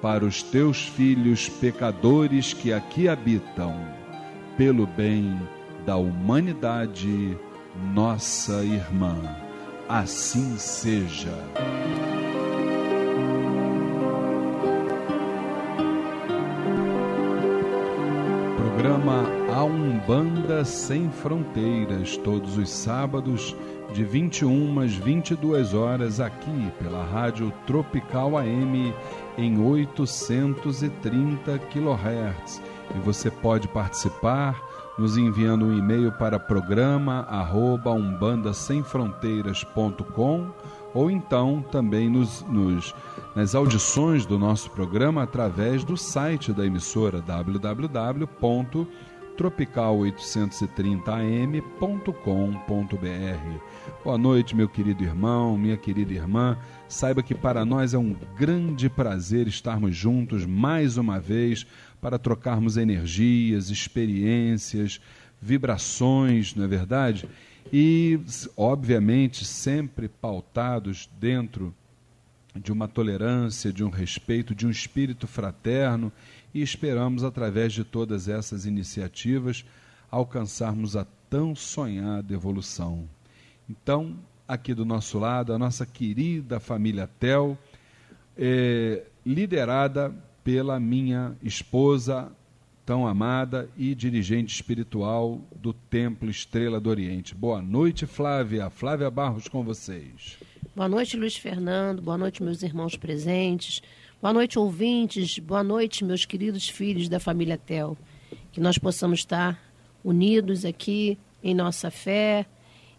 para os teus filhos pecadores que aqui habitam, pelo bem da humanidade, nossa irmã. Assim seja. Programa A Umbanda Sem Fronteiras, todos os sábados, de 21 às 22 horas, aqui pela Rádio Tropical AM em 830 kHz. E você pode participar nos enviando um e-mail para programa arroba ou então também nos, nos, nas audições do nosso programa através do site da emissora www.tropical830am.com.br. Boa noite, meu querido irmão, minha querida irmã. Saiba que para nós é um grande prazer estarmos juntos mais uma vez para trocarmos energias, experiências, vibrações, não é verdade? E, obviamente, sempre pautados dentro de uma tolerância, de um respeito, de um espírito fraterno e esperamos, através de todas essas iniciativas, alcançarmos a tão sonhada evolução. Então, aqui do nosso lado, a nossa querida família Tel, é, liderada pela minha esposa, tão amada e dirigente espiritual do Templo Estrela do Oriente. Boa noite, Flávia. Flávia Barros com vocês. Boa noite, Luiz Fernando. Boa noite, meus irmãos presentes. Boa noite, ouvintes. Boa noite, meus queridos filhos da família Tel. Que nós possamos estar unidos aqui em nossa fé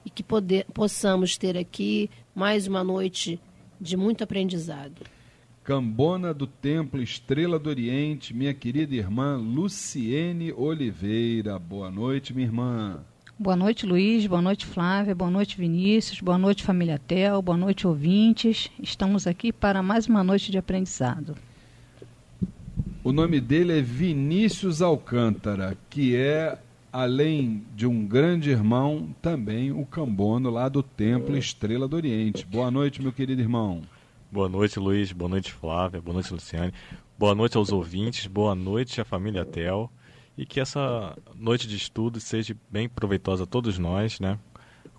e que poder, possamos ter aqui mais uma noite de muito aprendizado. Cambona do Templo Estrela do Oriente, minha querida irmã Luciene Oliveira. Boa noite, minha irmã. Boa noite, Luiz. Boa noite, Flávia. Boa noite, Vinícius. Boa noite, família Tel. Boa noite, ouvintes. Estamos aqui para mais uma noite de aprendizado. O nome dele é Vinícius Alcântara, que é, além de um grande irmão, também o cambono lá do Templo Estrela do Oriente. Boa noite, meu querido irmão. Boa noite, Luiz. Boa noite, Flávia. Boa noite, Luciane. Boa noite aos ouvintes. Boa noite à família Tel. E que essa noite de estudo seja bem proveitosa a todos nós, né?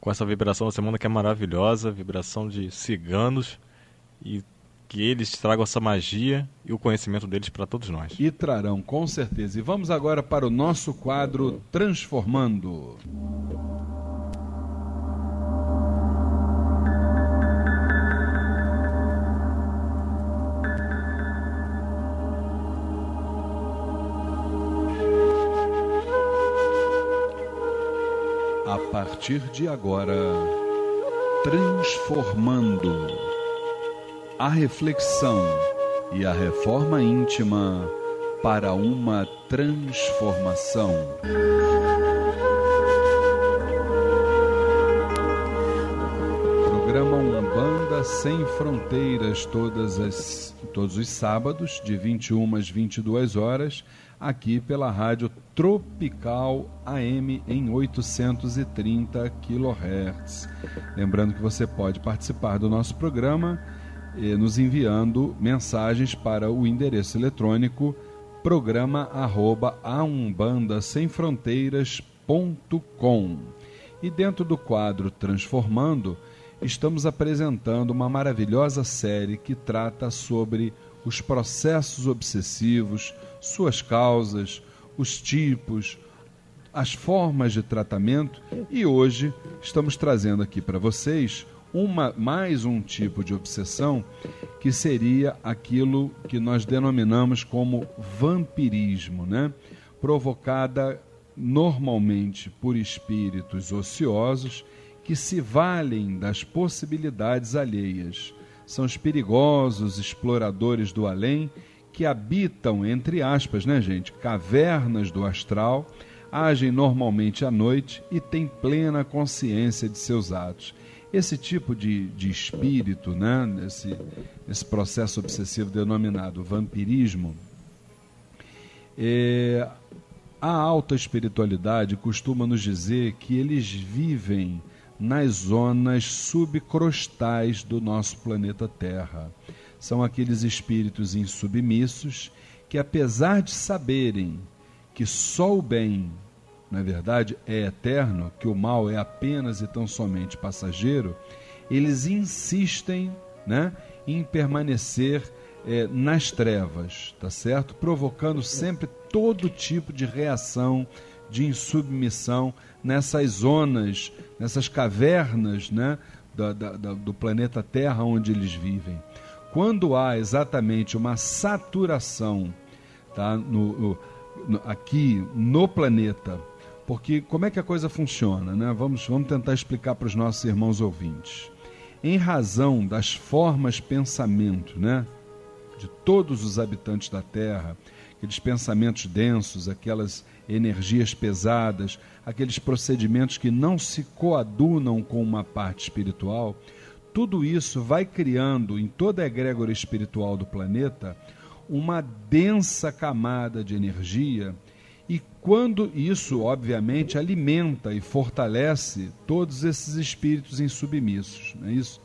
Com essa vibração da semana que é maravilhosa, vibração de ciganos e que eles tragam essa magia e o conhecimento deles para todos nós. E trarão, com certeza. E vamos agora para o nosso quadro Transformando. partir de agora, transformando a reflexão e a reforma íntima para uma transformação. Programa Umbanda Sem Fronteiras, todas as, todos os sábados, de 21 às 22 horas aqui pela rádio Tropical AM em 830 kHz. Lembrando que você pode participar do nosso programa nos enviando mensagens para o endereço eletrônico programa arroba aumbandasemfronteiras.com. E dentro do quadro Transformando, estamos apresentando uma maravilhosa série que trata sobre os processos obsessivos, suas causas, os tipos, as formas de tratamento e hoje estamos trazendo aqui para vocês uma, mais um tipo de obsessão que seria aquilo que nós denominamos como vampirismo, né? provocada normalmente por espíritos ociosos que se valem das possibilidades alheias. São os perigosos exploradores do além que habitam, entre aspas, né, gente, cavernas do astral, agem normalmente à noite e têm plena consciência de seus atos. Esse tipo de, de espírito, né, esse, esse processo obsessivo denominado vampirismo, é, a alta espiritualidade costuma nos dizer que eles vivem nas zonas subcrostais do nosso planeta Terra. São aqueles espíritos insubmissos que, apesar de saberem que só o bem, na é verdade, é eterno, que o mal é apenas e tão somente passageiro, eles insistem né, em permanecer é, nas trevas, tá certo? Provocando sempre todo tipo de reação, de insubmissão nessas zonas, nessas cavernas né, do, do, do planeta Terra onde eles vivem quando há exatamente uma saturação tá, no, no, aqui no planeta, porque como é que a coisa funciona? Né? Vamos, vamos tentar explicar para os nossos irmãos ouvintes. Em razão das formas pensamento né, de todos os habitantes da Terra, aqueles pensamentos densos, aquelas energias pesadas, aqueles procedimentos que não se coadunam com uma parte espiritual, tudo isso vai criando em toda a egrégora espiritual do planeta uma densa camada de energia e quando isso, obviamente, alimenta e fortalece todos esses espíritos insubmissos, não é isso?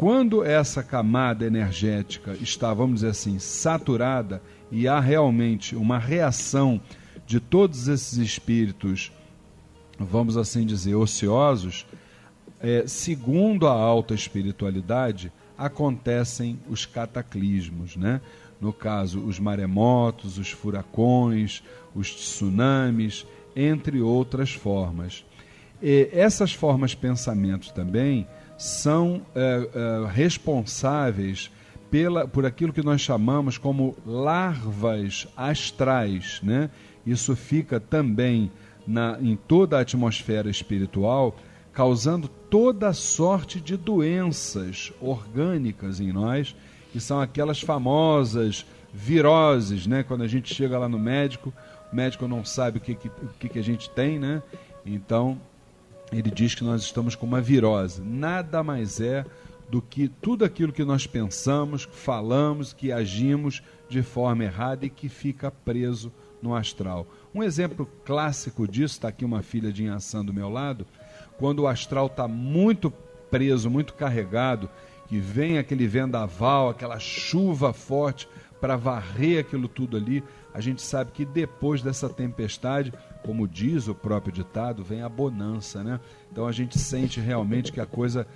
quando essa camada energética está, vamos dizer assim, saturada e há realmente uma reação de todos esses espíritos, vamos assim dizer, ociosos, é, segundo a alta espiritualidade, acontecem os cataclismos, né? No caso, os maremotos, os furacões, os tsunamis, entre outras formas. E essas formas de pensamento também são é, é, responsáveis pela, por aquilo que nós chamamos como larvas astrais. Né? Isso fica também na, em toda a atmosfera espiritual, causando toda sorte de doenças orgânicas em nós, que são aquelas famosas viroses, né? Quando a gente chega lá no médico, o médico não sabe o que, que, que, que a gente tem, né? Então, ele diz que nós estamos com uma virose. Nada mais é do que tudo aquilo que nós pensamos, falamos, que agimos de forma errada e que fica preso no astral. Um exemplo clássico disso, está aqui uma filha de Inhaçã do meu lado, quando o astral está muito preso, muito carregado, que vem aquele vendaval, aquela chuva forte para varrer aquilo tudo ali, a gente sabe que depois dessa tempestade como diz o próprio ditado, vem a bonança, né? Então a gente sente realmente que a coisa,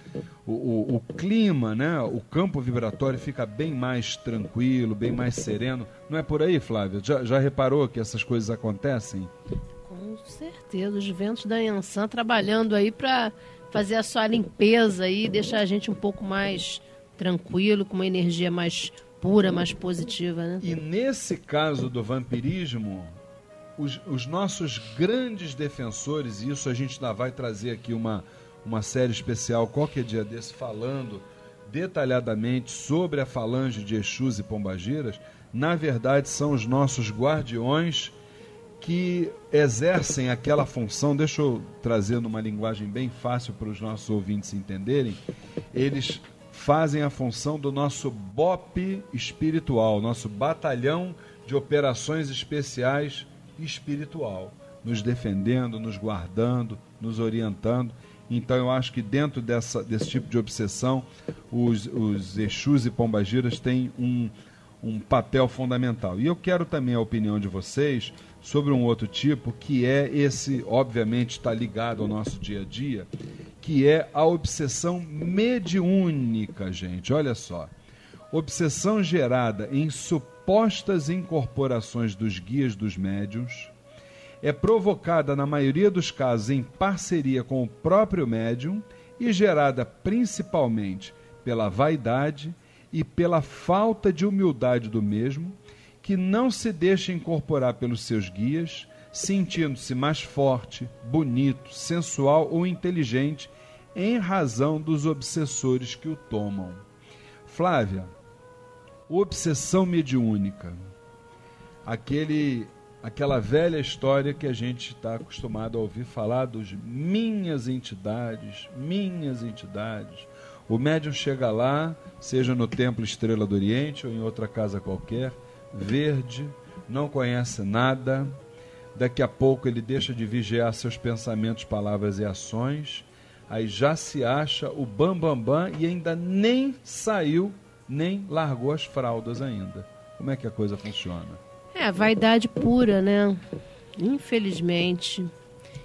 o, o, o, clima, né? O campo vibratório fica bem mais tranquilo, bem mais sereno. Não é por aí, Flávia? Já, já reparou que essas coisas acontecem? Com certeza, os ventos da Yansan trabalhando aí para fazer a sua limpeza e deixar a gente um pouco mais tranquilo, com uma energia mais pura, mais positiva, né? E nesse caso do vampirismo, os, os nossos grandes defensores, e isso a gente ainda vai trazer aqui uma, uma série especial qualquer dia desse, falando detalhadamente sobre a falange de Exus e Pombagiras, na verdade são os nossos guardiões que exercem aquela função, deixa eu trazer numa linguagem bem fácil para os nossos ouvintes entenderem, eles fazem a função do nosso BOP espiritual, nosso batalhão de operações especiais espiritual, nos defendendo, nos guardando, nos orientando. Então eu acho que dentro dessa, desse tipo de obsessão, os, os Exus e Pombagiras têm um, um papel fundamental. E eu quero também a opinião de vocês sobre um outro tipo, que é esse, obviamente, está ligado ao nosso dia a dia, que é a obsessão mediúnica, gente. Olha só. Obsessão gerada em supostas incorporações dos guias dos médiums é provocada, na maioria dos casos, em parceria com o próprio médium e gerada principalmente pela vaidade e pela falta de humildade do mesmo, que não se deixa incorporar pelos seus guias, sentindo-se mais forte, bonito, sensual ou inteligente em razão dos obsessores que o tomam. Flávia, obsessão mediúnica. Aquele, aquela velha história que a gente está acostumado a ouvir falar dos minhas entidades, minhas entidades. O médium chega lá, seja no Templo Estrela do Oriente ou em outra casa qualquer, verde, não conhece nada. Daqui a pouco ele deixa de vigiar seus pensamentos, palavras e ações. Aí já se acha o bambambam bam, bam, e ainda nem saiu nem largou as fraldas ainda. Como é que a coisa funciona? É, vaidade pura, né? Infelizmente,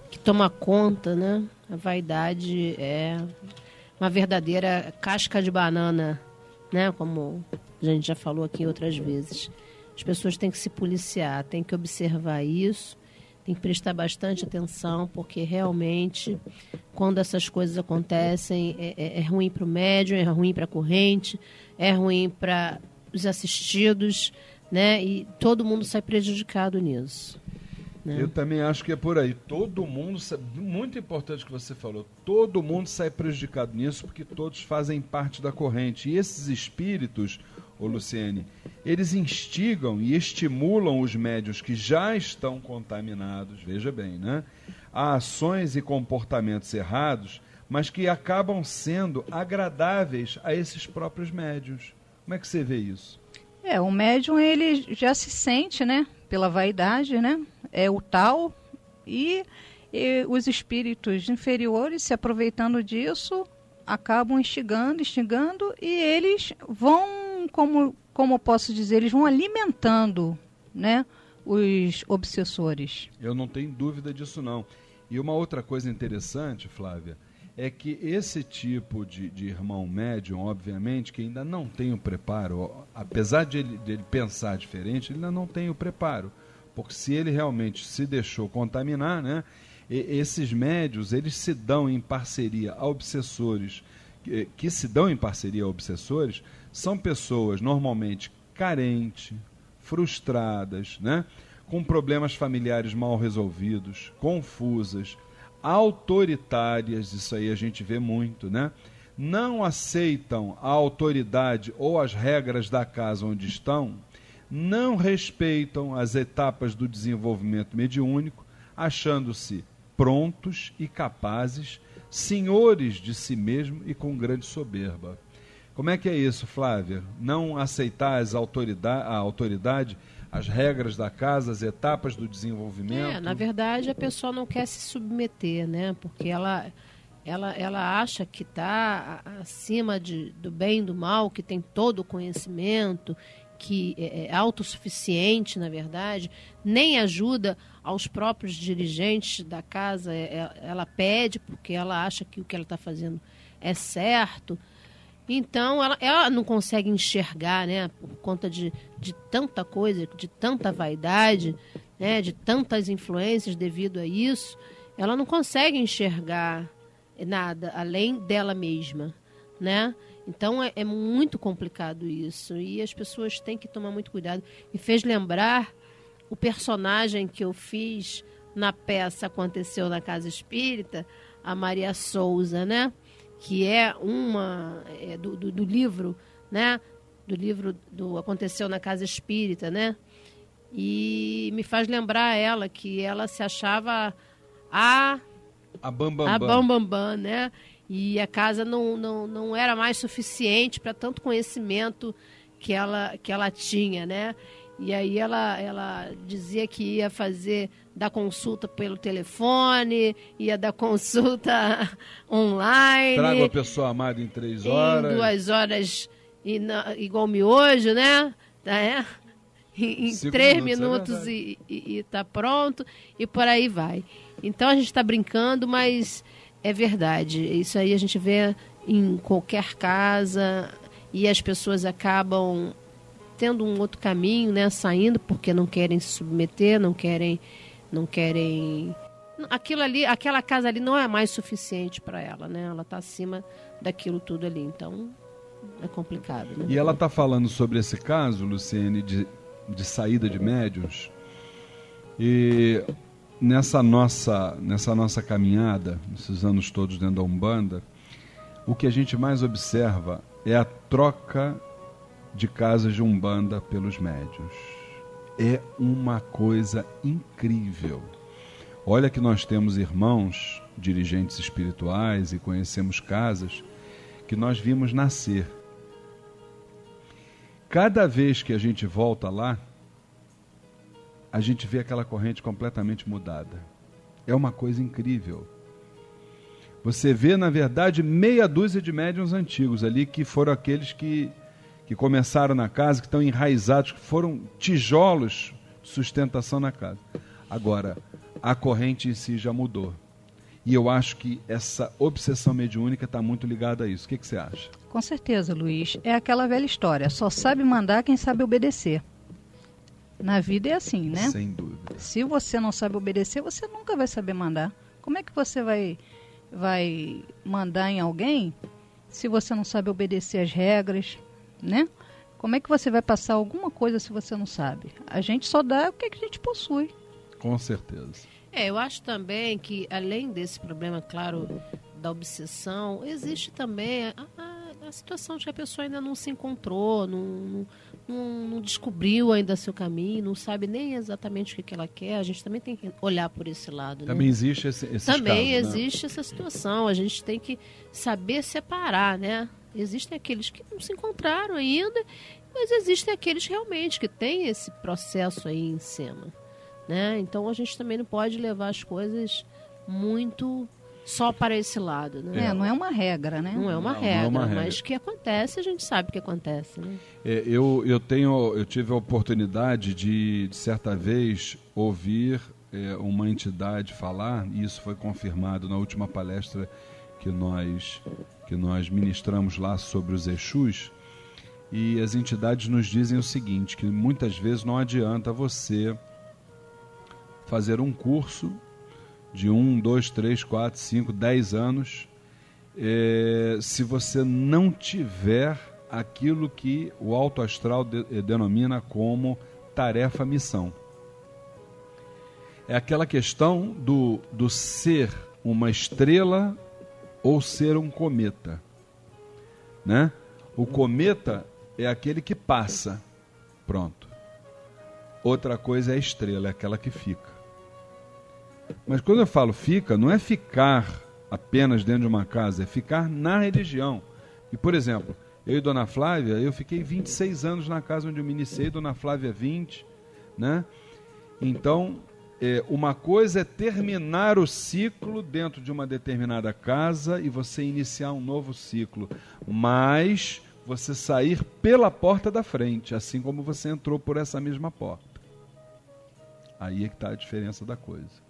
que toma conta, né? A vaidade é uma verdadeira casca de banana, né? Como a gente já falou aqui outras vezes. As pessoas têm que se policiar, têm que observar isso, têm que prestar bastante atenção, porque realmente, quando essas coisas acontecem, é, é, é ruim para o médium, é ruim para a corrente, é ruim para os assistidos, né? E todo mundo sai prejudicado nisso. Né? Eu também acho que é por aí. Todo mundo, muito importante que você falou, todo mundo sai prejudicado nisso porque todos fazem parte da corrente. E esses espíritos, ô Luciene, eles instigam e estimulam os médios que já estão contaminados, veja bem, né? A ações e comportamentos errados mas que acabam sendo agradáveis a esses próprios médios. Como é que você vê isso? É, o médium ele já se sente, né, pela vaidade, né? É o tal e, e os espíritos inferiores se aproveitando disso acabam instigando, instigando e eles vão, como, como posso dizer, eles vão alimentando, né, os obsessores. Eu não tenho dúvida disso não. E uma outra coisa interessante, Flávia, é que esse tipo de, de irmão médium, obviamente, que ainda não tem o preparo, apesar de ele, de ele pensar diferente, ele ainda não tem o preparo. Porque se ele realmente se deixou contaminar, né, esses médios, eles se dão em parceria a obsessores, que, que se dão em parceria a obsessores, são pessoas normalmente carentes, frustradas, né? com problemas familiares mal resolvidos, confusas, autoritárias, isso aí a gente vê muito, né? Não aceitam a autoridade ou as regras da casa onde estão, não respeitam as etapas do desenvolvimento mediúnico, achando-se prontos e capazes, senhores de si mesmo e com grande soberba. Como é que é isso, Flávia? Não aceitar as autoridade, a autoridade, as regras da casa, as etapas do desenvolvimento? É, na verdade, a pessoa não quer se submeter, né? Porque ela, ela, ela acha que está acima de, do bem e do mal, que tem todo o conhecimento, que é, é autossuficiente, na verdade, nem ajuda aos próprios dirigentes da casa. É, é, ela pede porque ela acha que o que ela está fazendo é certo. Então, ela, ela não consegue enxergar, né, por conta de, de tanta coisa, de tanta vaidade, né, de tantas influências devido a isso, ela não consegue enxergar nada além dela mesma, né? Então é, é, muito complicado isso e as pessoas têm que tomar muito cuidado. Me fez lembrar o personagem que eu fiz na peça Aconteceu na Casa Espírita, a Maria Souza, né? Que é uma é, do, do, do, livro, né? Do livro do Aconteceu na Casa Espírita, né? E me faz lembrar ela que ela se achava a a Bambambam, a Bambambam né? e a casa não, não, não era mais suficiente para tanto conhecimento que ela, que ela tinha, né? E aí ela, ela dizia que ia fazer da consulta pelo telefone, ia dar consulta online. Traga a pessoa amada em três horas. Em duas horas, e na, igual miojo, né? Tá, é? Em, em três minutos, é minutos é e, e, e tá pronto, e por aí vai. Então a gente está brincando, mas é verdade. Isso aí a gente vê em qualquer casa e as pessoas acabam tendo um outro caminho, né, saindo porque não querem se submeter, não querem não querem aquilo ali, aquela casa ali não é mais suficiente para ela, né? Ela está acima daquilo tudo ali, então é complicado. Né? E ela está falando sobre esse caso, Luciene, de, de saída de médios. E nessa nossa, nessa nossa caminhada, nesses anos todos dentro da Umbanda, o que a gente mais observa é a troca de casas de Umbanda pelos médios. É uma coisa incrível. Olha que nós temos irmãos, dirigentes espirituais e conhecemos casas que nós vimos nascer. Cada vez que a gente volta lá, a gente vê aquela corrente completamente mudada. É uma coisa incrível. Você vê, na verdade, meia dúzia de médiums antigos ali, que foram aqueles que, que começaram na casa, que estão enraizados, que foram tijolos de sustentação na casa. Agora, a corrente em si já mudou. E eu acho que essa obsessão mediúnica está muito ligada a isso. O que, que você acha? Com certeza, Luiz. É aquela velha história: só sabe mandar quem sabe obedecer. Na vida é assim, né? Sem dúvida. Se você não sabe obedecer, você nunca vai saber mandar. Como é que você vai, vai mandar em alguém se você não sabe obedecer as regras, né? Como é que você vai passar alguma coisa se você não sabe? A gente só dá o que, é que a gente possui. Com certeza. É, eu acho também que, além desse problema, claro, da obsessão, existe também a, a, situação de que a pessoa ainda não se encontrou, não, não não, descobriu ainda seu caminho, não sabe nem exatamente o que, que ela quer. A gente também tem que olhar por esse lado. Também né? existe esse, esse Também casos, né? existe né? essa situação. A gente tem que saber separar, né? Existem aqueles que não se encontraram ainda, mas existem aqueles realmente que têm esse processo aí em cima. Né? Então a gente também não pode levar as coisas muito só para esse lado. Né? É, não é uma regra, né? Não é uma, Não, não regra, é uma regra. mas que acontece, a gente sabe que acontece. Né? É, eu, eu tenho eu tive a oportunidade de, de certa vez ouvir é, uma entidade falar e isso foi confirmado na última palestra que nós que nós ministramos lá sobre os Exus e as entidades nos dizem o seguinte que muitas vezes não adianta você fazer um curso de um, dois, três, quatro, cinco, dez anos é, se você não tiver aquilo que o alto astral de- eh, denomina como tarefa-missão. É aquela questão do, do ser uma estrela ou ser um cometa. Né? O cometa é aquele que passa. Pronto. Outra coisa é a estrela, é aquela que fica. Mas quando eu falo fica, não é ficar apenas dentro de uma casa, é ficar na religião. E, por exemplo, eu e Dona Flávia, eu fiquei 26 anos na casa onde eu me iniciei, Dona Flávia 20, né? Então, é, uma coisa é terminar o ciclo dentro de uma determinada casa e você iniciar um novo ciclo, mas você sair pela porta da frente, assim como você entrou por essa mesma porta. Aí é que está a diferença da coisa.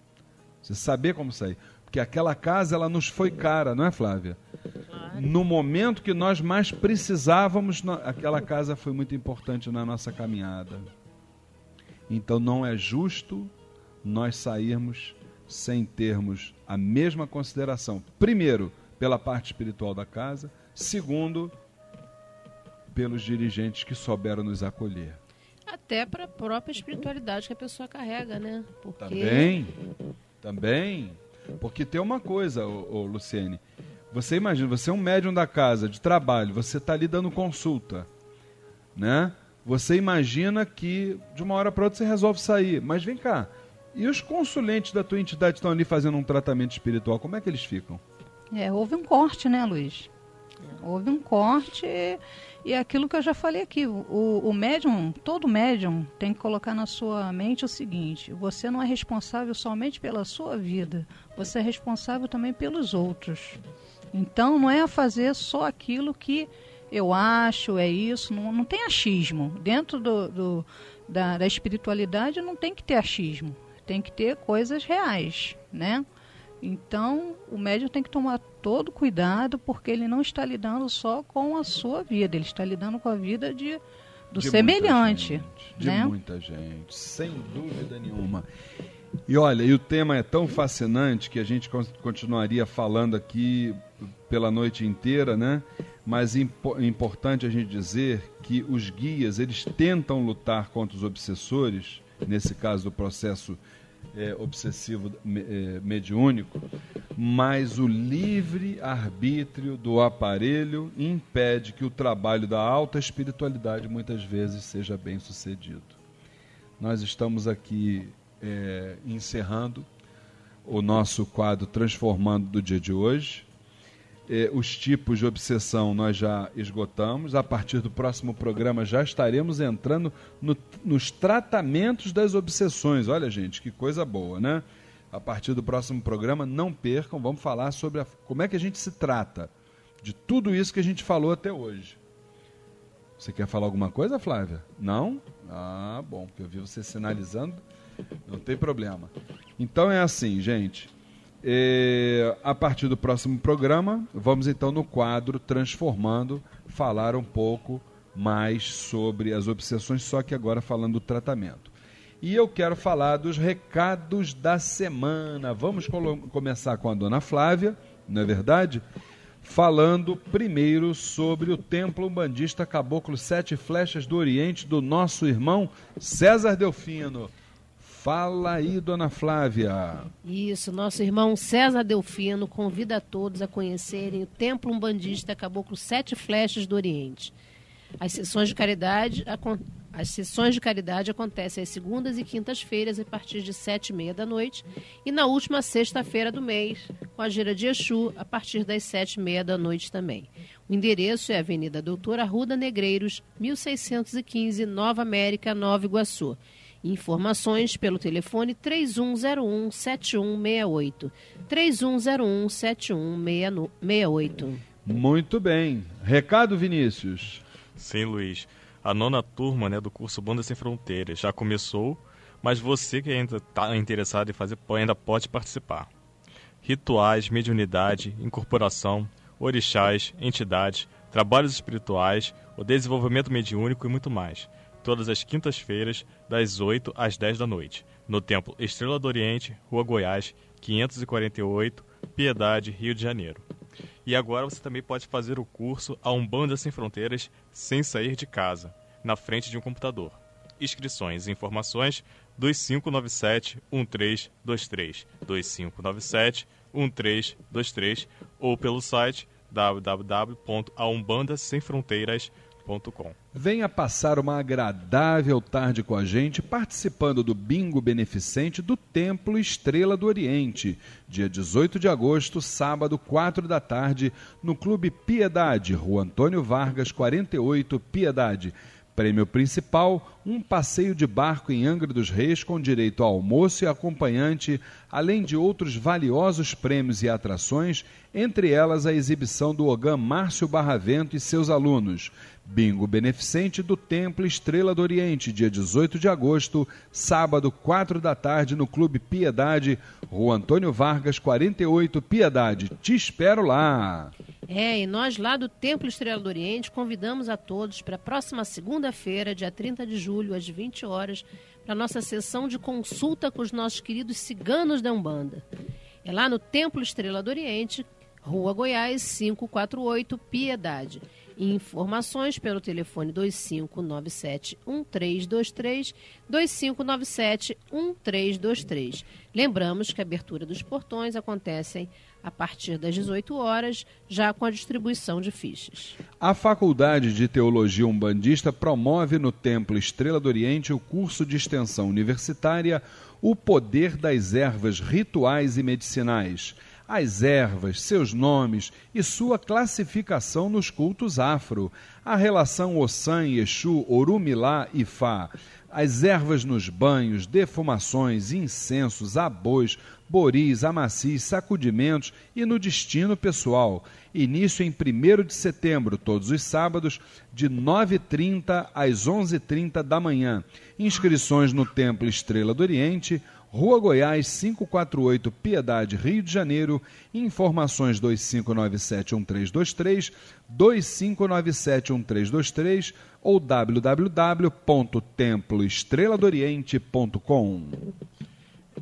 Você saber como sair. Porque aquela casa ela nos foi cara, não é, Flávia? No momento que nós mais precisávamos, aquela casa foi muito importante na nossa caminhada. Então não é justo nós sairmos sem termos a mesma consideração. Primeiro, pela parte espiritual da casa. Segundo, pelos dirigentes que souberam nos acolher. Até para a própria espiritualidade que a pessoa carrega, né? Porque Também, também. Porque tem uma coisa, ô, ô, Luciene. Você imagina, você é um médium da casa, de trabalho, você está ali dando consulta, né? Você imagina que de uma hora para outra você resolve sair. Mas vem cá, e os consulentes da tua entidade estão ali fazendo um tratamento espiritual, como é que eles ficam? É, houve um corte, né, Luiz? Houve um corte e, aquilo que eu já falei aqui, o, o médium, todo médium tem que colocar na sua mente o seguinte, você não é responsável somente pela sua vida, você é responsável também pelos outros. Então não é fazer só aquilo que eu acho, é isso, não, não tem achismo. Dentro do, do- da, da espiritualidade não tem que ter achismo, tem que ter coisas reais, né? Então, o médium tem que tomar todo cuidado, porque ele não está lidando só com a sua vida, ele está lidando com a vida de, do De semelhante. muita gente, de né? muita gente, sem dúvida nenhuma. E olha, e o tema é tão fascinante que a gente con- continuaria falando aqui pela noite inteira, né? Mas é é importante a gente dizer que os guias, eles tentam lutar contra os obsessores, nesse caso do processo é, obsessivo é, mediúnico, mas o livre arbítrio do aparelho impede que o trabalho da alta espiritualidade muitas vezes seja bem sucedido. Nós estamos aqui é, encerrando o nosso quadro Transformando do dia de hoje. É, os tipos de obsessão nós já esgotamos. A partir do próximo programa já estaremos entrando no- nos tratamentos das obsessões. Olha, gente, que coisa boa, né? A partir do próximo programa, não percam, vamos falar sobre a- como é que a gente se trata de tudo isso que a gente falou até hoje. Você quer falar alguma coisa, Flávia? Não? Ah, bom, porque eu vi você sinalizando. Não tem problema. Então é assim, gente. É, a partir do próximo programa, vamos então no quadro Transformando, falar um pouco mais sobre as obsessões, só que agora falando do tratamento. E eu quero falar dos recados da semana. Vamos começar com a dona Flávia, não é verdade? Falando primeiro sobre o templo umbandista Caboclo Sete Flechas do Oriente do nosso irmão César Delfino. Fala aí, dona Flávia. Isso, nosso irmão César Delfino convida a todos a conhecerem o Templo Umbandista Caboclo Sete Flechas do Oriente. As sessões de caridade, as sessões de caridade acontecem às segundas e quintas-feiras a partir de sete e meia da noite e na última sexta-feira do mês com a gira de Exu a partir das sete e meia da noite também. O endereço é Avenida Doutor Arruda Negreiros, 1615, Nova América, Nova Iguaçu. Informações pelo telefone 3101 7168. 3101 7168. Muito bem. Recado, Vinícius. Sim, Luiz. A nona turma né, do curso Banda Sem Fronteiras já começou, mas você que ainda está interessado em fazer ainda pode participar. Rituais, mediunidade, incorporação, orixás, entidades, trabalhos espirituais, o desenvolvimento mediúnico e muito mais. Todas as quintas-feiras, das 8 às 10 da noite, no Templo Estrela do Oriente, Rua Goiás, 548, Piedade, Rio de Janeiro. E agora você também pode fazer o curso A Umbanda Sem Fronteiras sem sair de casa, na frente de um computador. Inscrições e informações 2597 1323 2597 1323 ou pelo site www.aumbandasemfronteiras.com. Venha passar uma agradável tarde com a gente, participando do bingo beneficente do Templo Estrela do Oriente, dia 18 de agosto, sábado, 4 da tarde, no Clube Piedade, Rua Antônio Vargas, 48, Piedade. Prêmio principal: um passeio de barco em Angra dos Reis com direito ao almoço e acompanhante, além de outros valiosos prêmios e atrações, entre elas a exibição do Ogã Márcio Barravento e seus alunos. Bingo beneficente do Templo Estrela do Oriente, dia 18 de agosto, sábado, 4 da tarde, no Clube Piedade, Rua Antônio Vargas, 48, Piedade. Te espero lá! É, e nós lá do Templo Estrela do Oriente convidamos a todos para a próxima segunda-feira, dia 30 de julho, às 20 horas, para a nossa sessão de consulta com os nossos queridos ciganos da Umbanda. É lá no Templo Estrela do Oriente, Rua Goiás, 548, Piedade. Informações pelo telefone 2597-1323, 2597-1323. Lembramos que a abertura dos portões acontece a partir das 18 horas, já com a distribuição de fichas. A Faculdade de Teologia Umbandista promove no Templo Estrela do Oriente o curso de extensão universitária O Poder das Ervas Rituais e Medicinais as ervas, seus nomes e sua classificação nos cultos afro, a relação Ossan, Exu, Orumilá e Fá, as ervas nos banhos, defumações, incensos, abois, boris, amacis, sacudimentos e no destino pessoal. Início em 1 de setembro, todos os sábados, de 9h30 às 11h30 da manhã. Inscrições no Templo Estrela do Oriente, Rua Goiás, 548, Piedade, Rio de Janeiro. Informações 2597-1323, 2597-1323 ou www.temploestreladoriente.com.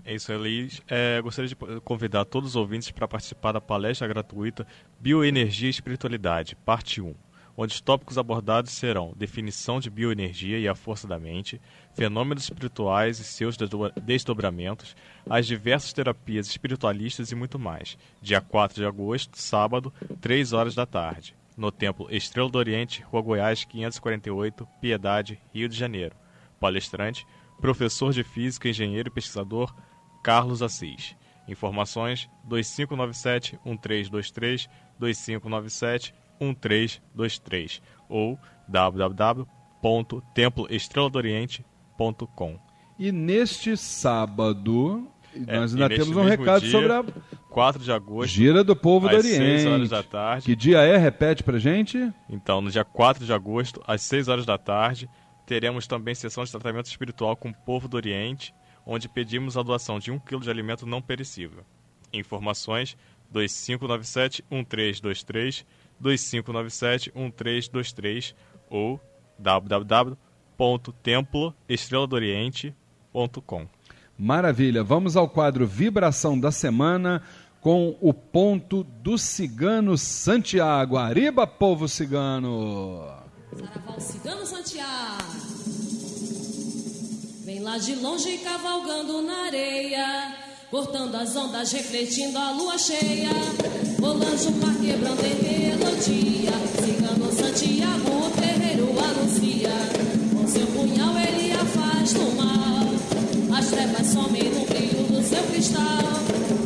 É isso, Elis. É, gostaria de convidar todos os ouvintes para participar da palestra gratuita Bioenergia e Espiritualidade, parte 1 onde os tópicos abordados serão definição de bioenergia e a força da mente, fenômenos espirituais e seus desdobramentos, as diversas terapias espiritualistas e muito mais. Dia 4 de agosto, sábado, 3 horas da tarde, no Templo Estrela do Oriente, Rua Goiás, 548, Piedade, Rio de Janeiro. Palestrante, professor de Física, engenheiro e pesquisador Carlos Assis. Informações 2597 1323 2597 1323 ou www.temploestreladooriente.com. E neste sábado, é, nós ainda temos um recado dia, sobre a 4 de agosto, Gira do Povo do Oriente. 6 horas da tarde. Que dia é? Repete pra gente. Então, no dia 4 de agosto, às 6 horas da tarde, teremos também sessão de tratamento espiritual com o povo do Oriente, onde pedimos a doação de 1 kg de alimento não perecível. Informações 2597 1323 2597-1323 ou www.temploestreladoriente.com. Maravilha, vamos ao quadro Vibração da Semana com o ponto do cigano Santiago. Arriba, povo cigano! Saraval Cigano Santiago Vem lá de longe cavalgando na areia cortando as ondas, refletindo a lua cheia. Rolando o mar quebrando em melodia. Cigano Santiago, o terreiro anuncia. Com seu punhal ele afasta o mal. As trevas somem no brilho do seu cristal.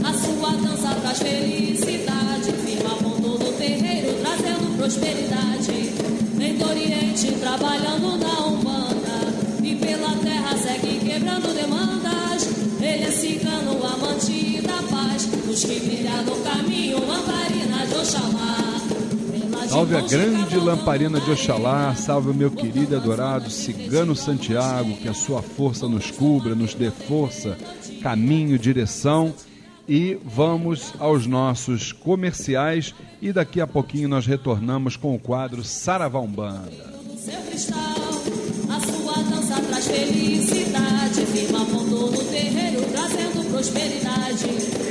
A sua dança traz felicidade. Firma ponto do terreiro, trazendo prosperidade. Vem do Oriente, trabalhando na Umbanda. E pela terra segue quebrando que brilha no caminho, lamparina de Oxalá. Salve a grande lamparina de Oxalá, salve o meu querido adorado cigano Santiago, que a sua força nos cubra, nos dê força, caminho, direção. E vamos aos nossos comerciais e daqui a pouquinho nós retornamos com o quadro Saravá Umbanda. seu cristal. A sua dança traz felicidade, firma no terreiro, trazendo prosperidade.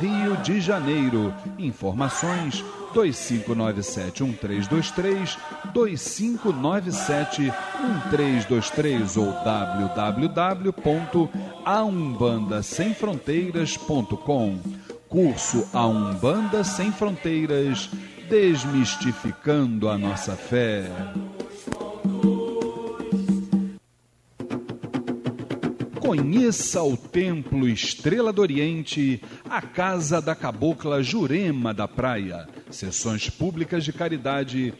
Rio de Janeiro. Informações 2597-1323, 2597-1323 ou www.aumbandasemfronteiras.com. Curso A Umbanda Sem Fronteiras, desmistificando a nossa fé. Conheça o Templo Estrela do Oriente, a Casa da Cabocla Jurema da Praia. Sessões públicas de caridade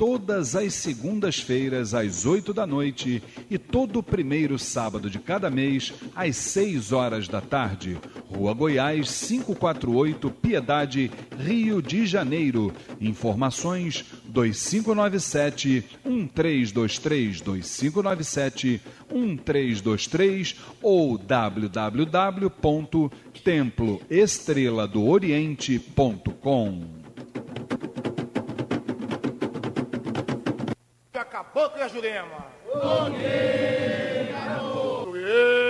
todas as segundas-feiras às 8 da noite e todo primeiro sábado de cada mês às 6 horas da tarde. Rua Goiás 548, Piedade, Rio de Janeiro. Informações 2597 1323 2597 1323 ou www.temploestreladooriente.com. a caboclo e a Jurema. Jurema.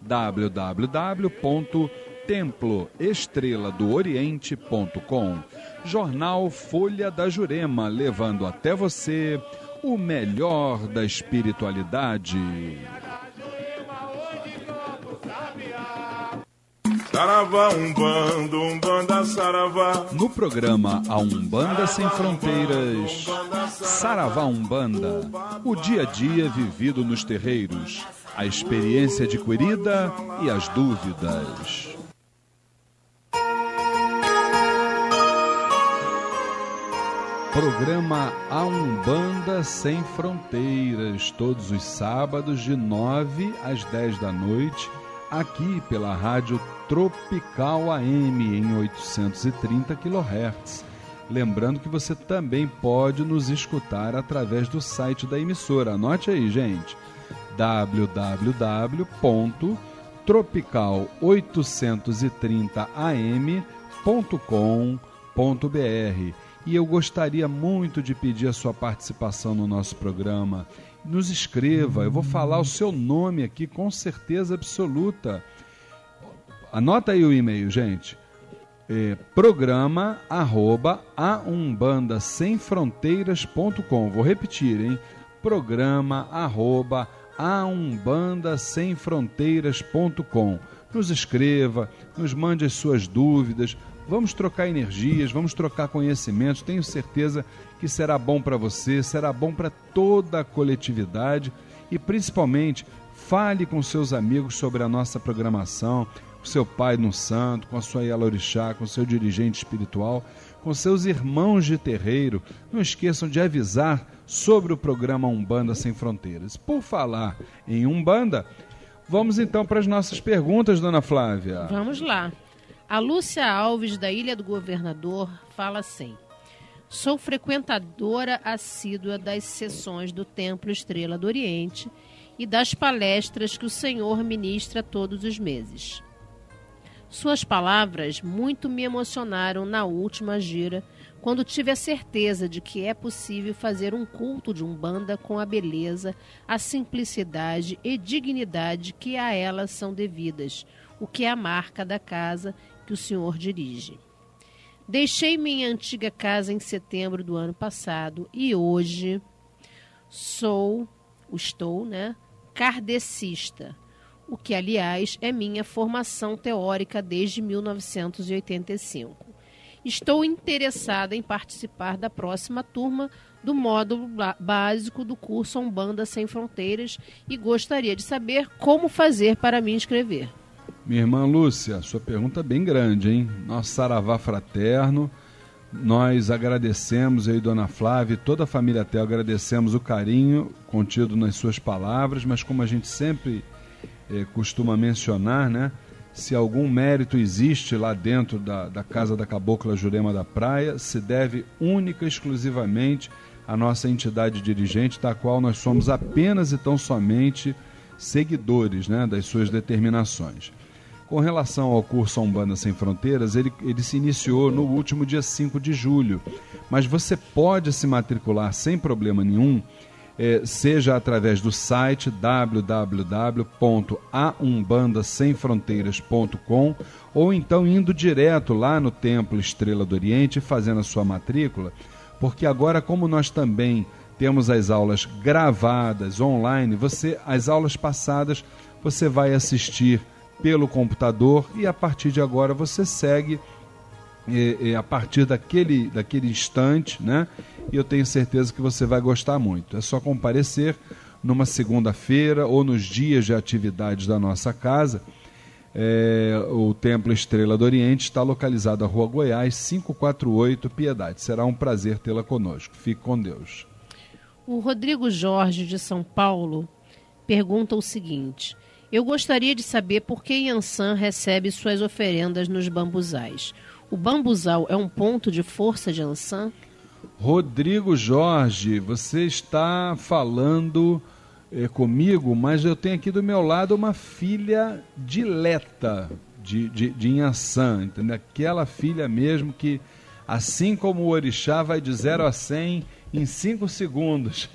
www.temploestreladooriente.com. Jornal Folha da Jurema, levando até você o melhor da espiritualidade. Saravá, umbanda, umbanda, saravá. No programa A Umbanda Sem Fronteiras, Saravá Umbanda, o dia a dia vivido nos terreiros, a experiência adquirida e as dúvidas. Programa A Umbanda Sem Fronteiras, todos os sábados de 9 às 10 da noite, aqui pela Rádio Tropical AM em 830 kHz. Lembrando que você também pode nos escutar através do site da emissora. Anote aí, gente. www.tropical830am.com.br. E eu gostaria muito de pedir a sua participação no nosso programa. Nos escreva, eu vou falar o seu nome aqui com certeza absoluta. Anota aí o e-mail, gente. É, programa arroba aumbandasemfronteiras.com. Vou repetir, hein? Programa arroba aumbandasemfronteiras.com. Nos escreva, nos mande as suas dúvidas, vamos trocar energias, vamos trocar conhecimentos. Tenho certeza que será bom para você, será bom para toda a coletividade e principalmente fale com seus amigos sobre a nossa programação, com seu pai no santo, com a sua Yalorixá, com seu dirigente espiritual, com seus irmãos de terreiro. Não esqueçam de avisar sobre o programa Umbanda Sem Fronteiras. Por falar em Umbanda, vamos então para as nossas perguntas, dona Flávia. Vamos lá. A Lúcia Alves, da Ilha do Governador, fala assim: Sou frequentadora assídua das sessões do Templo Estrela do Oriente e das palestras que o Senhor ministra todos os meses. Suas palavras muito me emocionaram na última gira, quando tive a certeza de que é possível fazer um culto de Umbanda com a beleza, a simplicidade e dignidade que a elas são devidas, o que é a marca da casa que o senhor dirige. Deixei minha antiga casa em setembro do ano passado e hoje sou, estou, né, kardecista, o que, aliás, é minha formação teórica desde 1985. Estou interessada em participar da próxima turma do módulo básico do curso Umbanda Sem Fronteiras e gostaria de saber como fazer para me inscrever. Minha irmã Lúcia, sua pergunta é bem grande, hein? Nosso saravá fraterno. Nós agradecemos aí, Dona Flávia e toda a família Tel, agradecemos o carinho contido nas suas palavras, mas como a gente sempre eh, costuma mencionar, né? Se algum mérito existe lá dentro da, da Casa da Cabocla Jurema da Praia, se deve única e exclusivamente à nossa entidade dirigente, da qual nós somos apenas e tão somente seguidores né, das suas determinações. Com relação ao curso Umbanda Sem Fronteiras, ele, ele se iniciou no último dia 5 de julho, mas você pode se matricular sem problema nenhum, seja através do site www.aumbandasemfronteiras.com ou então indo direto lá no Templo Estrela do Oriente fazendo a sua matrícula, porque agora, como nós também temos as aulas gravadas online, você as aulas passadas você vai assistir pelo computador e a partir de agora você segue e, e, a partir daquele, daquele instante, né? E eu tenho certeza que você vai gostar muito. É só comparecer numa segunda-feira ou nos dias de atividades da nossa casa. É, o Templo Estrela do Oriente está localizado na Rua Goiás, 548, Piedade. Será um prazer tê-la conosco. Fique com Deus. O Rodrigo Jorge, de São Paulo, pergunta o seguinte: eu gostaria de saber por que Yansan recebe suas oferendas nos bambuzais. O bambuzal é um ponto de força de Yansan? Rodrigo Jorge, você está falando é, comigo, mas eu tenho aqui do meu lado uma filha dileta de, de, de Inhaçã, entendeu? Aquela filha mesmo que, assim como o orixá, vai de 0 a 100 em 5 segundos.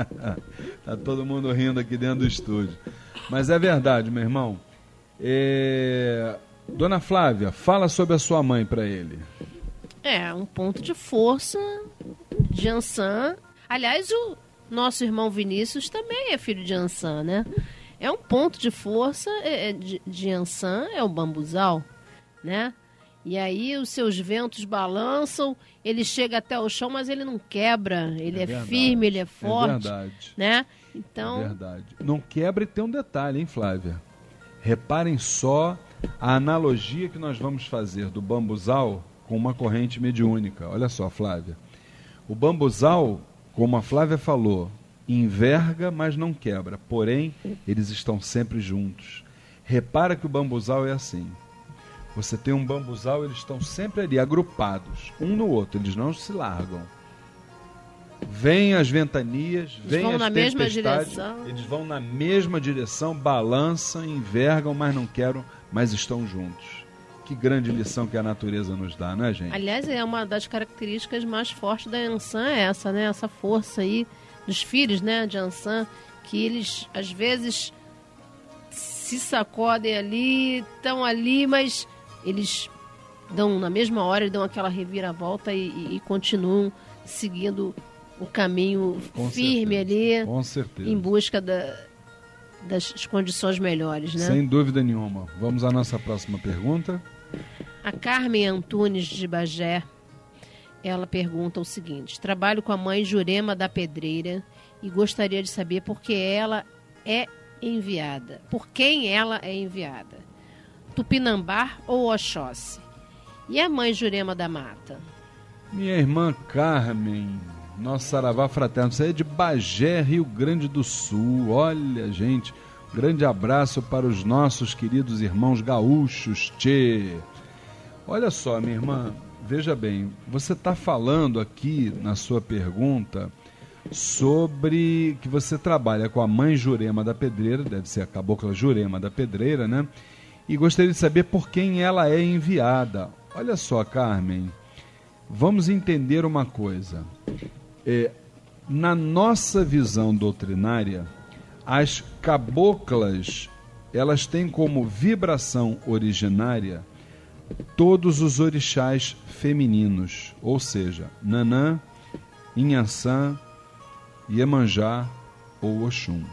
tá todo mundo rindo aqui dentro do estúdio. Mas é verdade, meu irmão. É... Dona Flávia, fala sobre a sua mãe para ele. É, um ponto de força de Ansan. Aliás, o nosso irmão Vinícius também é filho de Ansan, né? É um ponto de força é, é, de, de Ansan, é o bambuzal, né? E aí os seus ventos balançam, ele chega até o chão, mas ele não quebra, ele é, é firme, ele é, é forte, é verdade. né? Então, é verdade. Não quebra e tem um detalhe, hein, Flávia? Reparem só a analogia que nós vamos fazer do bambuzal com uma corrente mediúnica. Olha só, Flávia. O bambuzal, como a Flávia falou, enverga, mas não quebra. Porém, eles estão sempre juntos. Repara que o bambuzal é assim. Você tem um bambuzal, eles estão sempre ali, agrupados, um no outro, eles não se largam. Vêm as ventanias, vêm as na mesma direção. Eles vão na mesma direção, balançam, envergam, mas não querem, mas estão juntos. Que grande lição que a natureza nos dá, né, gente? Aliás, é uma das características mais fortes da Ansan é essa, né? Essa força aí dos filhos, né, de Ansan, que eles às vezes se sacodem ali, estão ali, mas eles dão na mesma hora, dão aquela reviravolta e, e, e continuam seguindo o caminho com firme certeza, ali, com certeza. em busca da, das condições melhores, né? Sem dúvida nenhuma. Vamos à nossa próxima pergunta. A Carmen Antunes de Bagé, ela pergunta o seguinte: Trabalho com a mãe Jurema da Pedreira e gostaria de saber por que ela é enviada. Por quem ela é enviada? Tupinambá ou Oxóssi? E a mãe Jurema da Mata? Minha irmã Carmen, nosso saravá fraterno, você é de Bagé, Rio Grande do Sul. Olha, gente, grande abraço para os nossos queridos irmãos gaúchos, tchê. Olha só, minha irmã, veja bem, você está falando aqui na sua pergunta sobre que você trabalha com a mãe Jurema da Pedreira, deve ser a cabocla Jurema da Pedreira, né? e gostaria de saber por quem ela é enviada. Olha só, Carmen, vamos entender uma coisa. É, na nossa visão doutrinária, as caboclas elas têm como vibração originária todos os orixás femininos, ou seja, Nanã, Inhaçã, Iemanjá ou Oxum.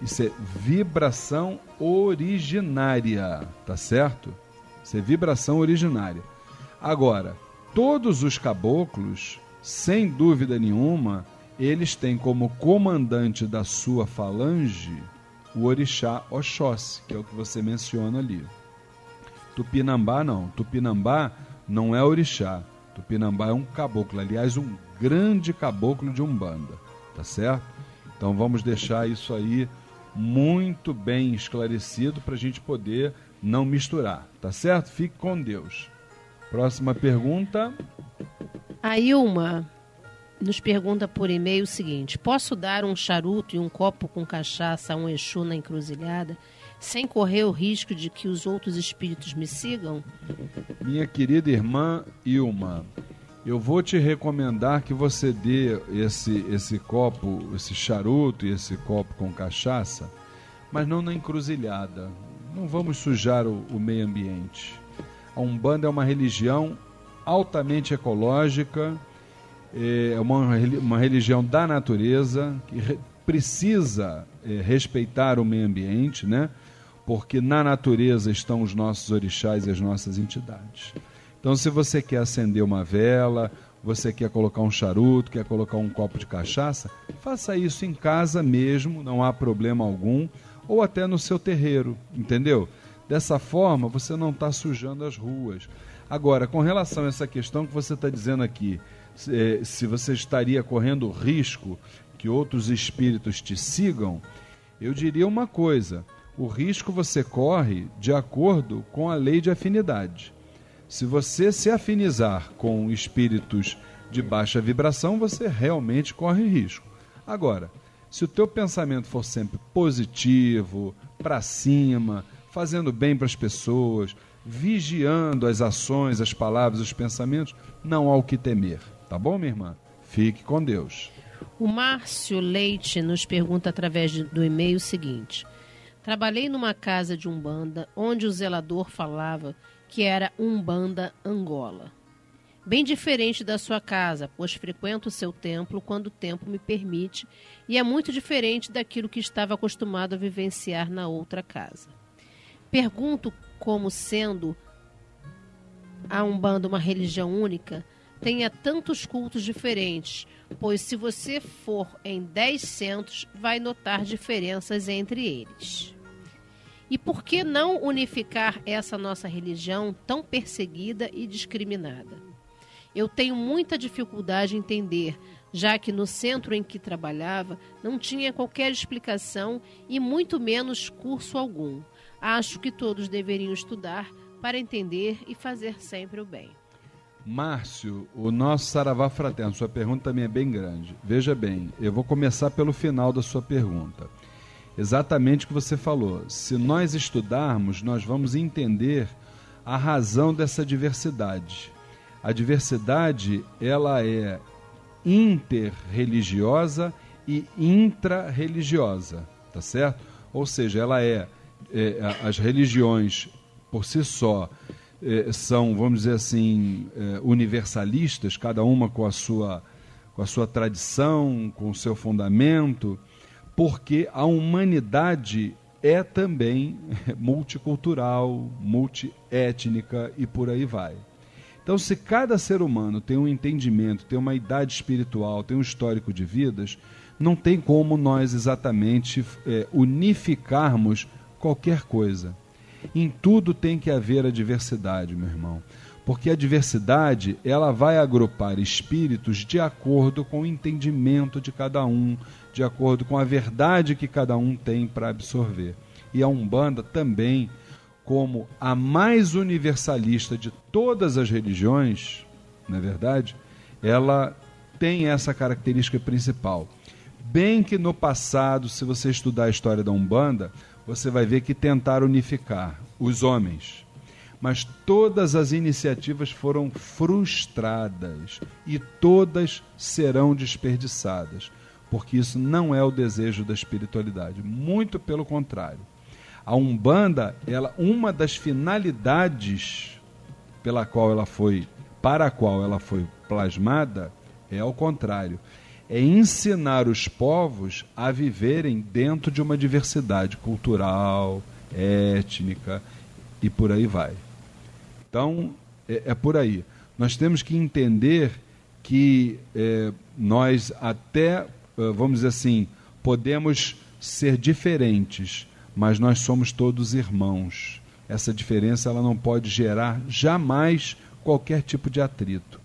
Isso é vibração originária, tá certo? Isso é vibração originária. Agora, todos os caboclos, sem dúvida nenhuma, eles têm como comandante da sua falange o orixá Oxóssi, que é o que você menciona ali. Tupinambá não. Tupinambá não é orixá. Tupinambá é um caboclo, aliás, um grande caboclo de Umbanda, tá certo? Então vamos deixar isso aí muito bem esclarecido para a gente poder não misturar, tá certo? Fique com Deus. Próxima pergunta. A Ilma nos pergunta por e-mail o seguinte: Posso dar um charuto e um copo com cachaça a um Exu na encruzilhada sem correr o risco de que os outros espíritos me sigam? Minha querida irmã Ilma, eu vou te recomendar que você dê esse, esse copo, esse charuto e esse copo com cachaça, mas não na encruzilhada. Não vamos sujar o, o meio ambiente. A Umbanda é uma religião altamente ecológica, é uma, uma religião da natureza que re, precisa é, respeitar o meio ambiente, né? porque na natureza estão os nossos orixás e as nossas entidades. Então, se você quer acender uma vela, você quer colocar um charuto, quer colocar um copo de cachaça, faça isso em casa mesmo, não há problema algum, ou até no seu terreiro, entendeu? Dessa forma, você não está sujando as ruas. Agora, com relação a essa questão que você está dizendo aqui, se, eh, se você estaria correndo risco que outros espíritos te sigam, eu diria uma coisa: o risco você corre de acordo com a lei de afinidade. Se você se afinizar com espíritos de baixa vibração, você realmente corre risco. Agora, se o teu pensamento for sempre positivo, para cima, fazendo bem para as pessoas, vigiando as ações, as palavras, os pensamentos, não há o que temer. Tá bom, minha irmã? Fique com Deus. O Márcio Leite nos pergunta através do e-mail o seguinte: Trabalhei numa casa de Umbanda onde o zelador falava que era Umbanda Angola. Bem diferente da sua casa, pois frequento o seu templo quando o tempo me permite e é muito diferente daquilo que estava acostumado a vivenciar na outra casa. Pergunto como sendo a Umbanda uma religião única, tenha tantos cultos diferentes, pois se você for em dez centros, vai notar diferenças entre eles. E por que não unificar essa nossa religião tão perseguida e discriminada? Eu tenho muita dificuldade em entender, já que no centro em que trabalhava não tinha qualquer explicação e muito menos curso algum. Acho que todos deveriam estudar para entender e fazer sempre o bem. Márcio, o nosso Saravá Fraterno, sua pergunta também é bem grande. Veja bem, eu vou começar pelo final da sua pergunta exatamente o que você falou. Se nós estudarmos, nós vamos entender a razão dessa diversidade. A diversidade, ela é interreligiosa e intrarreligiosa, tá certo? Ou seja, ela é, é as religiões por si só são, vamos dizer assim, é, universalistas, cada uma com a sua com a sua tradição, com o seu fundamento, porque a humanidade é também multicultural, multiétnica e por aí vai. Então, se cada ser humano tem um entendimento, tem uma idade espiritual, tem um histórico de vidas, não tem como nós exatamente é, unificarmos qualquer coisa. Em tudo tem que haver a diversidade, meu irmão porque a diversidade ela vai agrupar espíritos de acordo com o entendimento de cada um, de acordo com a verdade que cada um tem para absorver. E a Umbanda também, como a mais universalista de todas as religiões, na é verdade, ela tem essa característica principal. Bem que no passado, se você estudar a história da Umbanda, você vai ver que tentaram unificar os homens. Mas todas as iniciativas foram frustradas e todas serão desperdiçadas, porque isso não é o desejo da espiritualidade, muito pelo contrário. A Umbanda, ela uma das finalidades pela qual ela foi, para a qual ela foi plasmada, é ao contrário, é ensinar os povos a viverem dentro de uma diversidade cultural, étnica e por aí vai. Então, é, é por aí. Nós temos que entender que é, nós até, é, vamos dizer assim, podemos ser diferentes, mas nós somos todos irmãos. Essa diferença ela não pode gerar jamais qualquer tipo de atrito.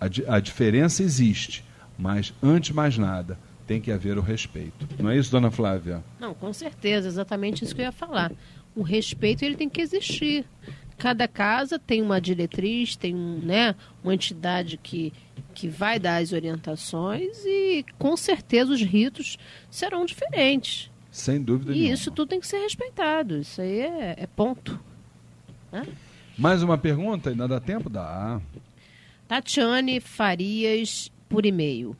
A, a diferença existe, mas antes de mais nada, tem que haver o respeito. Não é isso, dona Flávia? Não, com certeza, exatamente isso que eu ia falar. O respeito ele tem que existir cada casa tem uma diretriz, tem um, né, uma entidade que, que vai dar as orientações e com certeza os ritos serão diferentes. Sem dúvida e nenhuma. isso tudo tem que ser respeitado. Isso aí é, é ponto. Né? Mais uma pergunta? Ainda dá tempo? Dá. Tatiane Farias, por e-mail.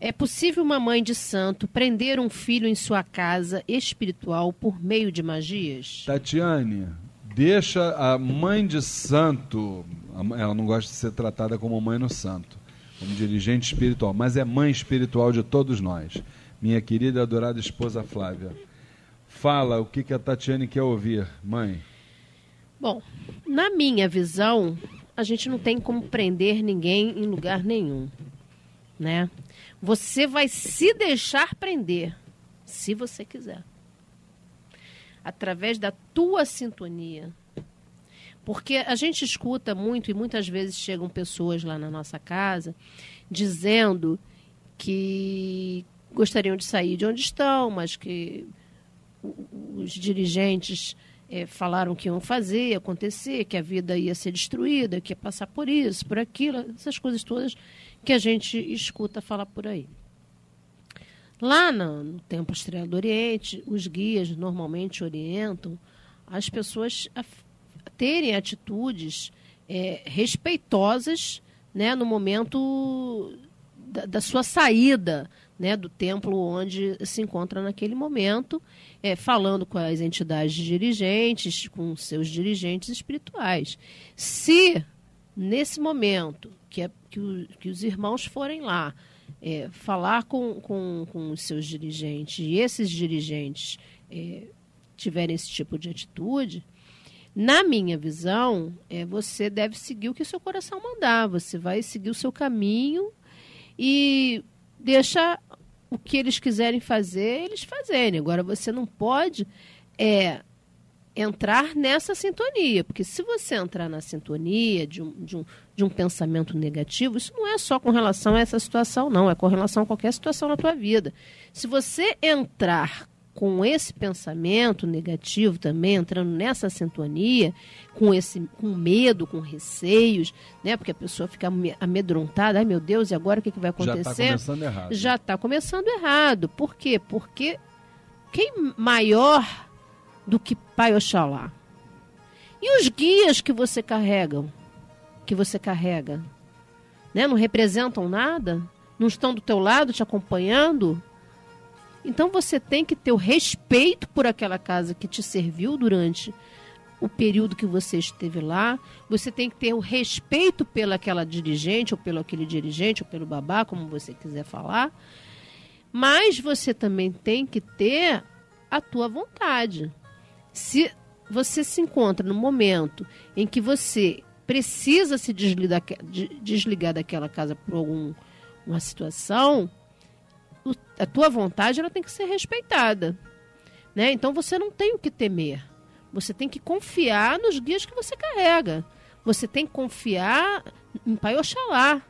É possível uma mãe de santo prender um filho em sua casa espiritual por meio de magias? Tatiane, deixa a mãe de santo, ela não gosta de ser tratada como mãe no santo, como dirigente espiritual, mas é mãe espiritual de todos nós. Minha querida e adorada esposa Flávia. Fala o que, que a Tatiane quer ouvir, mãe. Bom, na minha visão, a gente não tem como prender ninguém em lugar nenhum, né? Você vai se deixar prender, se você quiser através da tua sintonia. Porque a gente escuta muito e muitas vezes chegam pessoas lá na nossa casa dizendo que gostariam de sair de onde estão, mas que os dirigentes é, falaram que iam fazer, acontecer, que a vida ia ser destruída, que ia passar por isso, por aquilo, essas coisas todas que a gente escuta falar por aí. Lá no, no Templo Estrela do Oriente, os guias normalmente orientam as pessoas a terem atitudes é, respeitosas né, no momento da, da, sua saída né, do templo onde se encontra naquele momento, é, falando com as entidades dirigentes, com seus dirigentes espirituais. Se nesse momento que, é, que, o, que os irmãos forem lá é, falar com, com, com os seus dirigentes e esses dirigentes é, tiverem esse tipo de atitude, na minha visão, é, você deve seguir o que o seu coração mandar. Você vai seguir o seu caminho e deixa o que eles quiserem fazer, eles fazerem. Agora, você não pode é, entrar nessa sintonia, porque se você entrar na sintonia de um, de, um, de um pensamento negativo, isso não é só com relação a essa situação, não, é com relação a qualquer situação na tua vida. Se você entrar com esse pensamento negativo também, entrando nessa sintonia, com esse com medo, com receios, né? Porque a pessoa fica amedrontada, ai meu Deus, e agora o que, que vai acontecer? Já está começando errado. Já está começando errado. Por quê? Porque quem maior do que Pai Oxalá. E os guias que você carrega, que você carrega, né? Não representam nada? Não estão do teu lado te acompanhando? Então você tem que ter o respeito por aquela casa que te serviu durante o período que você esteve lá. Você tem que ter o respeito pelaquela dirigente, ou pelo aquele dirigente, ou pelo babá, como você quiser falar. Mas você também tem que ter a tua vontade. Se você se encontra no momento em que você precisa se desligar, desligar daquela casa por alguma situação, a tua vontade ela tem que ser respeitada. Né? Então você não tem o que temer. Você tem que confiar nos guias que você carrega. Você tem que confiar em Pai Oxalá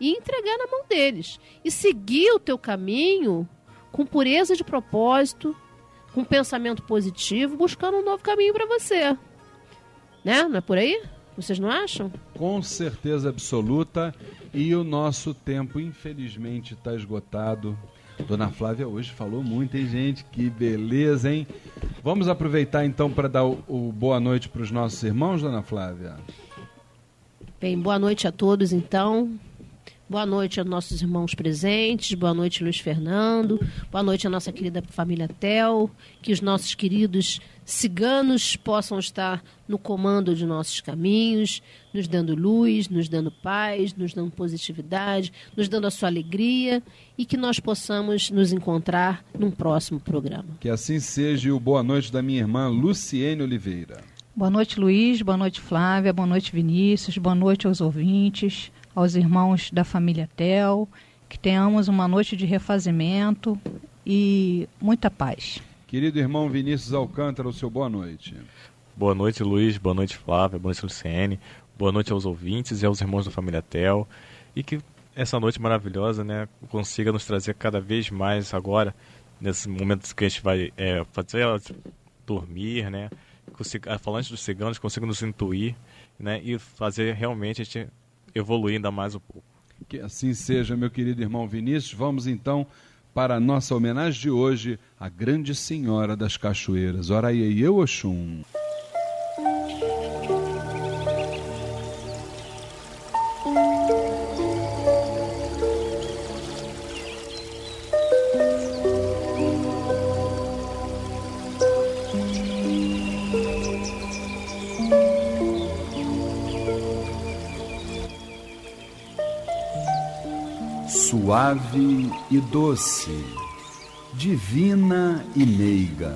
e entregar na mão deles. E seguir o teu caminho com pureza de propósito, com pensamento positivo, buscando um novo caminho para você. Né? Não é por aí? Vocês não acham? Com certeza absoluta. E o nosso tempo, infelizmente, está esgotado. Dona Flávia hoje falou muito, hein, gente? Que beleza, hein? Vamos aproveitar então para dar o, o boa noite para os nossos irmãos, Dona Flávia? Bem, boa noite a todos, então. Boa noite aos nossos irmãos presentes, boa noite Luiz Fernando, boa noite à nossa querida família Tel, que os nossos queridos ciganos possam estar no comando de nossos caminhos, nos dando luz, nos dando paz, nos dando positividade, nos dando a sua alegria e que nós possamos nos encontrar num próximo programa. Que assim seja e o boa noite da minha irmã Luciene Oliveira. Boa noite, Luiz. Boa noite, Flávia. Boa noite, Vinícius. Boa noite aos ouvintes aos irmãos da família Tel, que tenhamos uma noite de refazimento e muita paz. Querido irmão Vinícius Alcântara, o seu boa noite. Boa noite, Luiz. Boa noite, Flávia. Boa noite, Luciene. Boa noite aos ouvintes e aos irmãos da família Tel. E que essa noite maravilhosa né, consiga nos trazer cada vez mais agora, nesse momento que a gente vai é, fazer dormir, né? Consiga, falando dos ciganos, consiga nos intuir né, e fazer realmente a gente evoluir ainda mais um pouco. Que assim seja, meu querido irmão Vinícius. Vamos então para a nossa homenagem de hoje à Grande Senhora das Cachoeiras. Ora aí, eu, suave e doce, divina e meiga,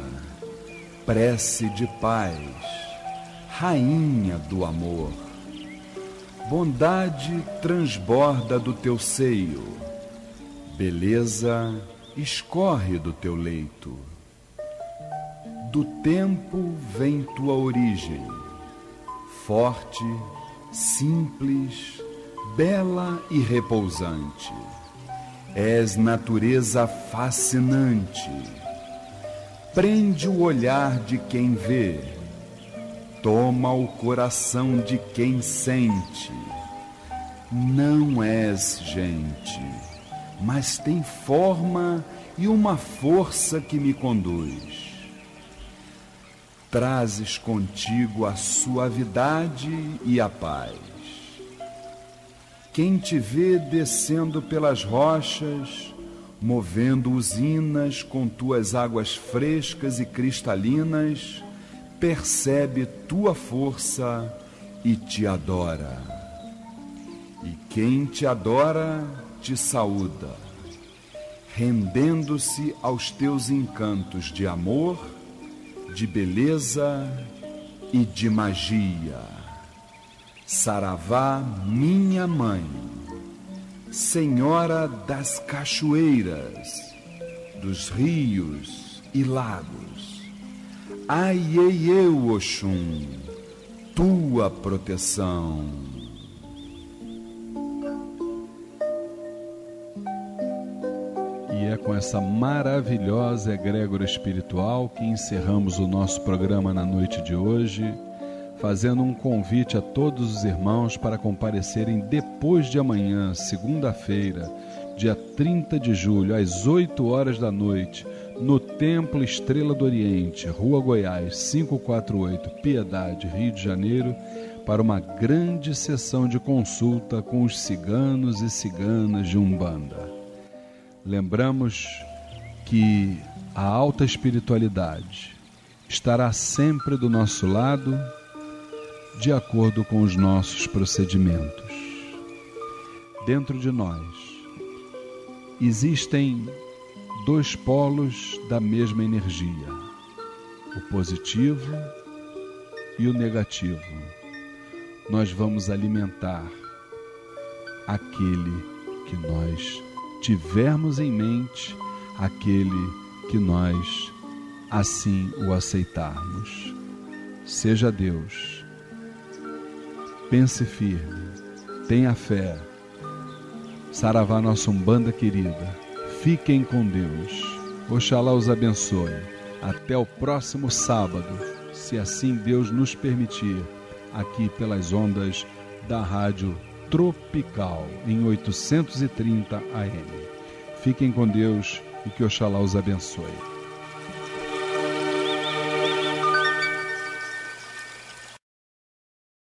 prece de paz, rainha do amor. Bondade transborda do teu seio, beleza escorre do teu leito. Do tempo vem tua origem, forte, simples, bela e repousante És natureza fascinante. Prende o olhar de quem vê, toma o coração de quem sente. Não és gente, mas tem forma e uma força que me conduz. Trazes contigo a suavidade e a paz quem te vê descendo pelas rochas, movendo usinas com tuas águas frescas e cristalinas, percebe tua força e te adora. E quem te adora te saúda, rendendo-se aos teus encantos de amor, de beleza e de magia. Saravá, minha mãe, Senhora das cachoeiras, dos rios e lagos, Aiei eu, Oxum, tua proteção. E é com essa maravilhosa egrégora espiritual que encerramos o nosso programa na noite de hoje fazendo um convite a todos os irmãos para comparecerem depois de amanhã, segunda-feira, dia 30 de julho, às 8 horas da noite, no Templo Estrela do Oriente, Rua Goiás, 548, Piedade, Rio de Janeiro, para uma grande sessão de consulta com os ciganos e ciganas de Umbanda. Lembramos que a alta espiritualidade estará sempre do nosso lado de acordo com os nossos procedimentos. Dentro de nós existem dois polos da mesma energia: o positivo e o negativo. Nós vamos alimentar aquele que nós tivermos em mente, aquele que nós assim o aceitarmos. Seja Deus Pense firme, tenha fé. Saravá, nossa Umbanda querida, fiquem com Deus. Oxalá os abençoe. Até o próximo sábado, se assim Deus nos permitir, aqui pelas ondas da Rádio Tropical, em 830 AM. Fiquem com Deus e que Oxalá os abençoe.